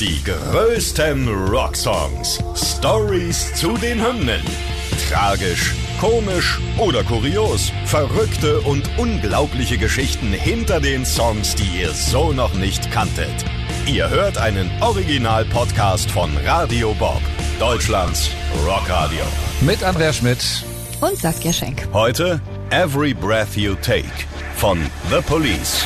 Die größten Rocksongs. Stories zu den Hymnen. Tragisch, komisch oder kurios. Verrückte und unglaubliche Geschichten hinter den Songs, die ihr so noch nicht kanntet. Ihr hört einen Original-Podcast von Radio Bob, Deutschlands Rockradio. Mit Andrea Schmidt und Saskia Schenk. Heute Every Breath You Take von The Police.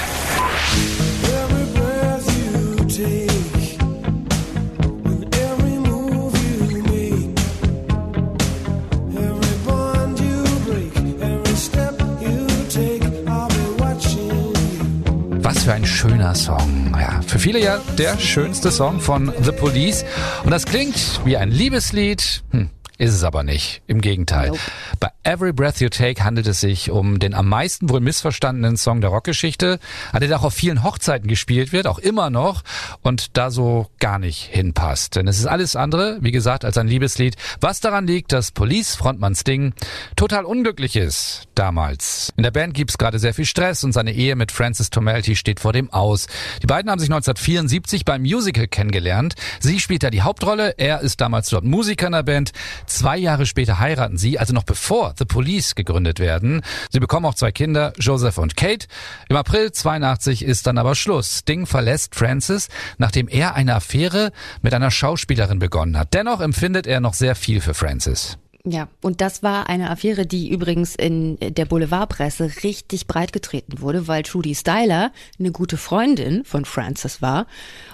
Was für ein schöner Song. Ja, für viele ja der schönste Song von The Police. Und das klingt wie ein Liebeslied. Hm, ist es aber nicht. Im Gegenteil. Nope. Bei Every Breath You Take handelt es sich um den am meisten wohl missverstandenen Song der Rockgeschichte, an der auch auf vielen Hochzeiten gespielt wird, auch immer noch, und da so gar nicht hinpasst. Denn es ist alles andere, wie gesagt, als ein Liebeslied, was daran liegt, dass Police-Frontmann Sting total unglücklich ist damals. In der Band gibt's gerade sehr viel Stress und seine Ehe mit Francis Tomelty steht vor dem Aus. Die beiden haben sich 1974 beim Musical kennengelernt. Sie spielt da die Hauptrolle, er ist damals dort Musiker in der Band. Zwei Jahre später heiraten sie, also noch bevor The Police gegründet werden. Sie bekommen auch zwei Kinder, Joseph und Kate. Im April 82 ist dann aber Schluss. Sting verlässt Francis, nachdem er eine Affäre mit einer Schauspielerin begonnen hat. Dennoch empfindet er noch sehr viel für Francis. Ja, und das war eine Affäre, die übrigens in der Boulevardpresse richtig breit getreten wurde, weil Trudy Styler eine gute Freundin von Francis war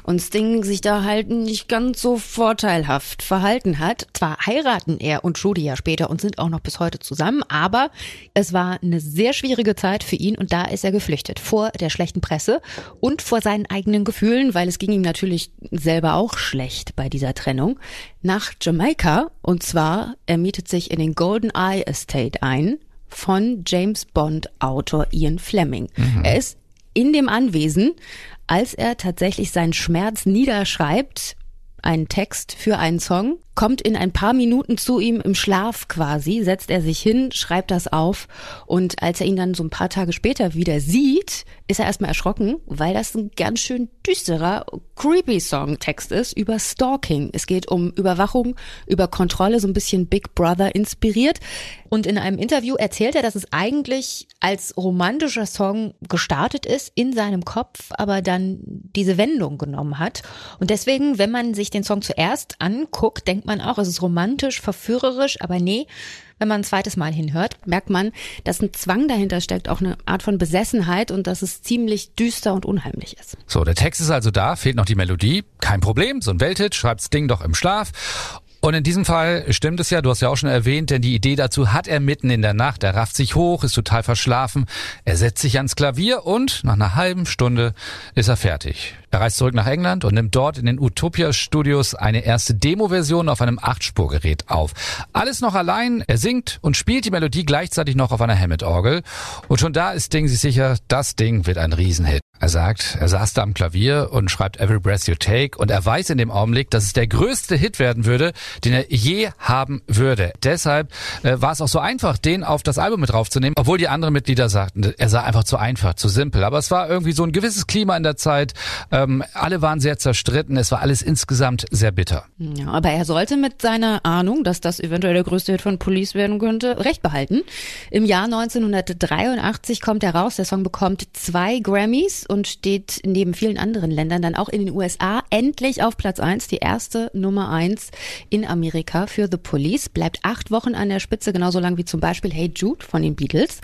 und Sting sich da halt nicht ganz so vorteilhaft verhalten hat. Zwar heiraten er und Trudy ja später und sind auch noch bis heute zusammen, aber es war eine sehr schwierige Zeit für ihn und da ist er geflüchtet vor der schlechten Presse und vor seinen eigenen Gefühlen, weil es ging ihm natürlich selber auch schlecht bei dieser Trennung, nach Jamaika und zwar er mietet mietet sich in den Golden Eye Estate ein von James Bond Autor Ian Fleming. Mhm. Er ist in dem Anwesen, als er tatsächlich seinen Schmerz niederschreibt, einen Text für einen Song kommt in ein paar Minuten zu ihm im Schlaf quasi, setzt er sich hin, schreibt das auf und als er ihn dann so ein paar Tage später wieder sieht, ist er erstmal erschrocken, weil das ein ganz schön düsterer, creepy Songtext ist über Stalking. Es geht um Überwachung, über Kontrolle, so ein bisschen Big Brother inspiriert. Und in einem Interview erzählt er, dass es eigentlich als romantischer Song gestartet ist in seinem Kopf, aber dann diese Wendung genommen hat. Und deswegen, wenn man sich den Song zuerst anguckt, denkt man, man auch, es ist romantisch, verführerisch, aber nee, wenn man ein zweites Mal hinhört, merkt man, dass ein Zwang dahinter steckt, auch eine Art von Besessenheit und dass es ziemlich düster und unheimlich ist. So, der Text ist also da, fehlt noch die Melodie. Kein Problem, so ein Welthit, schreibt's Ding doch im Schlaf. Und in diesem Fall stimmt es ja, du hast ja auch schon erwähnt, denn die Idee dazu hat er mitten in der Nacht. Er rafft sich hoch, ist total verschlafen. Er setzt sich ans Klavier und nach einer halben Stunde ist er fertig. Er reist zurück nach England und nimmt dort in den Utopia Studios eine erste Demo-Version auf einem Achtspurgerät auf. Alles noch allein, er singt und spielt die Melodie gleichzeitig noch auf einer Hammond-Orgel. Und schon da ist Ding sich sicher, das Ding wird ein Riesenhit. Er sagt, er saß da am Klavier und schreibt Every Breath You Take und er weiß in dem Augenblick, dass es der größte Hit werden würde, den er je haben würde. Deshalb äh, war es auch so einfach, den auf das Album mit draufzunehmen, obwohl die anderen Mitglieder sagten, er sei einfach zu einfach, zu simpel. Aber es war irgendwie so ein gewisses Klima in der Zeit. Ähm, alle waren sehr zerstritten. Es war alles insgesamt sehr bitter. Ja, aber er sollte mit seiner Ahnung, dass das eventuell der größte Hit von Police werden könnte, recht behalten. Im Jahr 1983 kommt er raus. Der Song bekommt zwei Grammys und steht neben vielen anderen Ländern dann auch in den USA endlich auf Platz eins, die erste Nummer eins in Amerika für The Police, bleibt acht Wochen an der Spitze, genauso lang wie zum Beispiel Hey Jude von den Beatles.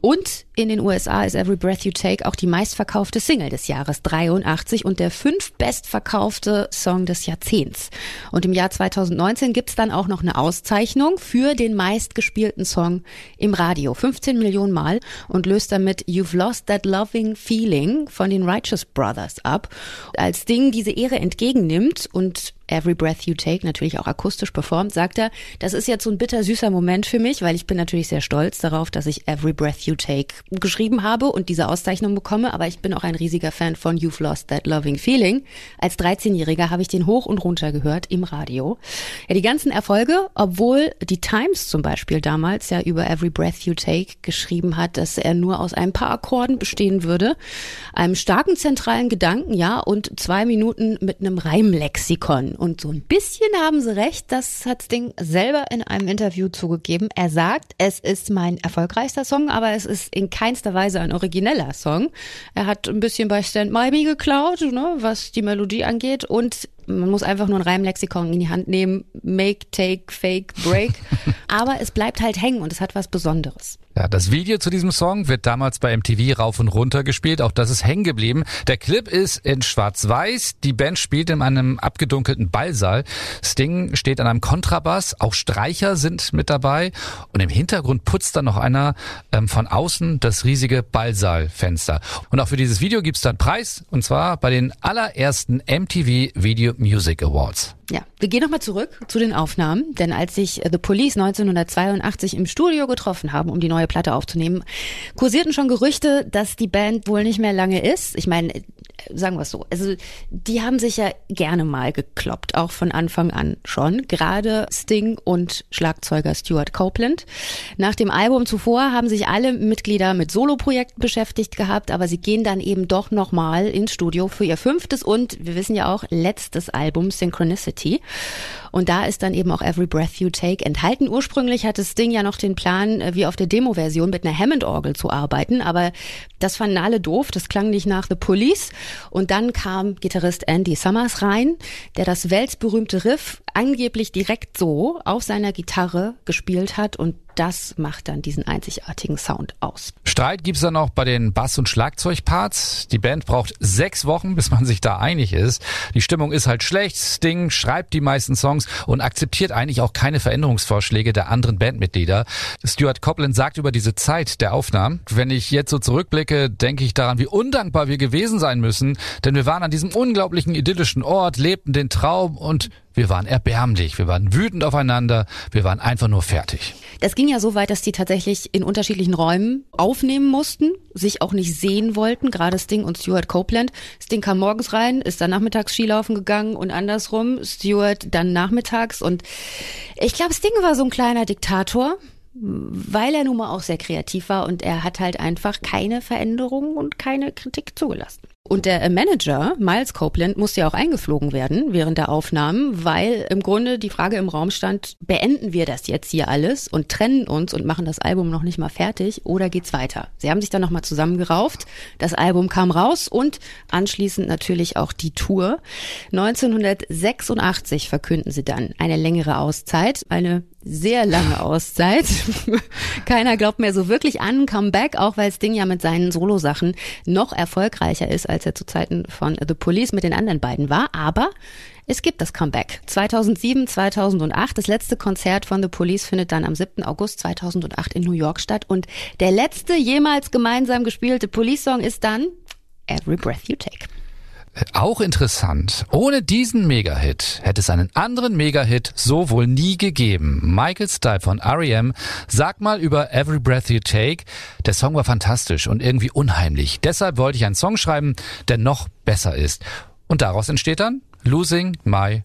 Und in den USA ist Every Breath You Take auch die meistverkaufte Single des Jahres 83 und der fünf bestverkaufte Song des Jahrzehnts. Und im Jahr 2019 gibt's dann auch noch eine Auszeichnung für den meistgespielten Song im Radio. 15 Millionen Mal und löst damit You've Lost That Loving Feeling von den Righteous Brothers ab. Als Ding diese Ehre entgegennimmt und Every Breath You Take natürlich auch akustisch performt, sagt er, das ist jetzt so ein bittersüßer Moment für mich, weil ich bin natürlich sehr stolz darauf, dass ich Every Breath You Take geschrieben habe und diese Auszeichnung bekomme, aber ich bin auch ein riesiger Fan von You've Lost That Loving Feeling. Als 13-Jähriger habe ich den hoch und runter gehört im Radio. Ja, die ganzen Erfolge, obwohl die Times zum Beispiel damals ja über Every Breath You Take geschrieben hat, dass er nur aus ein paar Akkorden bestehen würde, einem starken zentralen Gedanken, ja, und zwei Minuten mit einem Reimlexikon. Und so ein bisschen haben sie recht, das hat Sting selber in einem Interview zugegeben. Er sagt, es ist mein erfolgreichster Song, aber es ist in keinster Weise ein origineller Song. Er hat ein bisschen bei Stand By Me geklaut, ne, was die Melodie angeht und man muss einfach nur ein Reimlexikon in die Hand nehmen. Make, take, fake, break. Aber es bleibt halt hängen und es hat was Besonderes. Ja, das Video zu diesem Song wird damals bei MTV rauf und runter gespielt. Auch das ist hängen geblieben. Der Clip ist in schwarz-weiß. Die Band spielt in einem abgedunkelten Ballsaal. Sting steht an einem Kontrabass. Auch Streicher sind mit dabei. Und im Hintergrund putzt dann noch einer ähm, von außen das riesige Ballsaalfenster. Und auch für dieses Video gibt's dann Preis. Und zwar bei den allerersten MTV Video Music Awards. Ja, wir gehen nochmal zurück zu den Aufnahmen, denn als sich The Police 1982 im Studio getroffen haben, um die neue Platte aufzunehmen, kursierten schon Gerüchte, dass die Band wohl nicht mehr lange ist. Ich meine, sagen wir es so, also die haben sich ja gerne mal gekloppt, auch von Anfang an schon, gerade Sting und Schlagzeuger Stuart Copeland. Nach dem Album zuvor haben sich alle Mitglieder mit Soloprojekten beschäftigt gehabt, aber sie gehen dann eben doch nochmal ins Studio für ihr fünftes und, wir wissen ja auch, letztes Album Synchronicity. Und da ist dann eben auch Every Breath You Take enthalten. Ursprünglich hatte Sting ja noch den Plan, äh, wie auf der Demo-Version mit einer Hammond-Orgel zu arbeiten, aber das fanden alle doof, das klang nicht nach The Police. Und dann kam Gitarrist Andy Summers rein, der das weltberühmte Riff angeblich direkt so auf seiner Gitarre gespielt hat und das macht dann diesen einzigartigen Sound aus. Streit gibt's dann auch bei den Bass- und Schlagzeugparts. Die Band braucht sechs Wochen, bis man sich da einig ist. Die Stimmung ist halt schlecht. Sting schreibt die meisten Songs und akzeptiert eigentlich auch keine Veränderungsvorschläge der anderen Bandmitglieder. Stuart Copeland sagt über diese Zeit der Aufnahmen, wenn ich jetzt so zurückblicke, denke ich daran, wie undankbar wir gewesen sein müssen, denn wir waren an diesem unglaublichen idyllischen Ort, lebten den Traum und wir waren erbärmlich, wir waren wütend aufeinander, wir waren einfach nur fertig. Das ging ja so weit, dass die tatsächlich in unterschiedlichen Räumen aufnehmen mussten, sich auch nicht sehen wollten, gerade Sting und Stuart Copeland. Sting kam morgens rein, ist dann nachmittags Skilaufen gegangen und andersrum, Stuart dann nachmittags und ich glaube, Sting war so ein kleiner Diktator, weil er nun mal auch sehr kreativ war und er hat halt einfach keine Veränderungen und keine Kritik zugelassen. Und der Manager, Miles Copeland, musste ja auch eingeflogen werden während der Aufnahmen, weil im Grunde die Frage im Raum stand, beenden wir das jetzt hier alles und trennen uns und machen das Album noch nicht mal fertig oder geht's weiter? Sie haben sich dann nochmal zusammengerauft, das Album kam raus und anschließend natürlich auch die Tour. 1986 verkünden sie dann eine längere Auszeit, eine sehr lange Auszeit. Keiner glaubt mehr so wirklich an Comeback, auch weil Sting ja mit seinen Solo-Sachen noch erfolgreicher ist, als er zu Zeiten von The Police mit den anderen beiden war. Aber es gibt das Comeback. 2007, 2008. Das letzte Konzert von The Police findet dann am 7. August 2008 in New York statt. Und der letzte jemals gemeinsam gespielte Police-Song ist dann Every Breath You Take. Auch interessant. Ohne diesen Megahit hätte es einen anderen Megahit so wohl nie gegeben. Michael Stipe von R.E.M. sagt mal über Every Breath You Take, der Song war fantastisch und irgendwie unheimlich. Deshalb wollte ich einen Song schreiben, der noch besser ist. Und daraus entsteht dann Losing My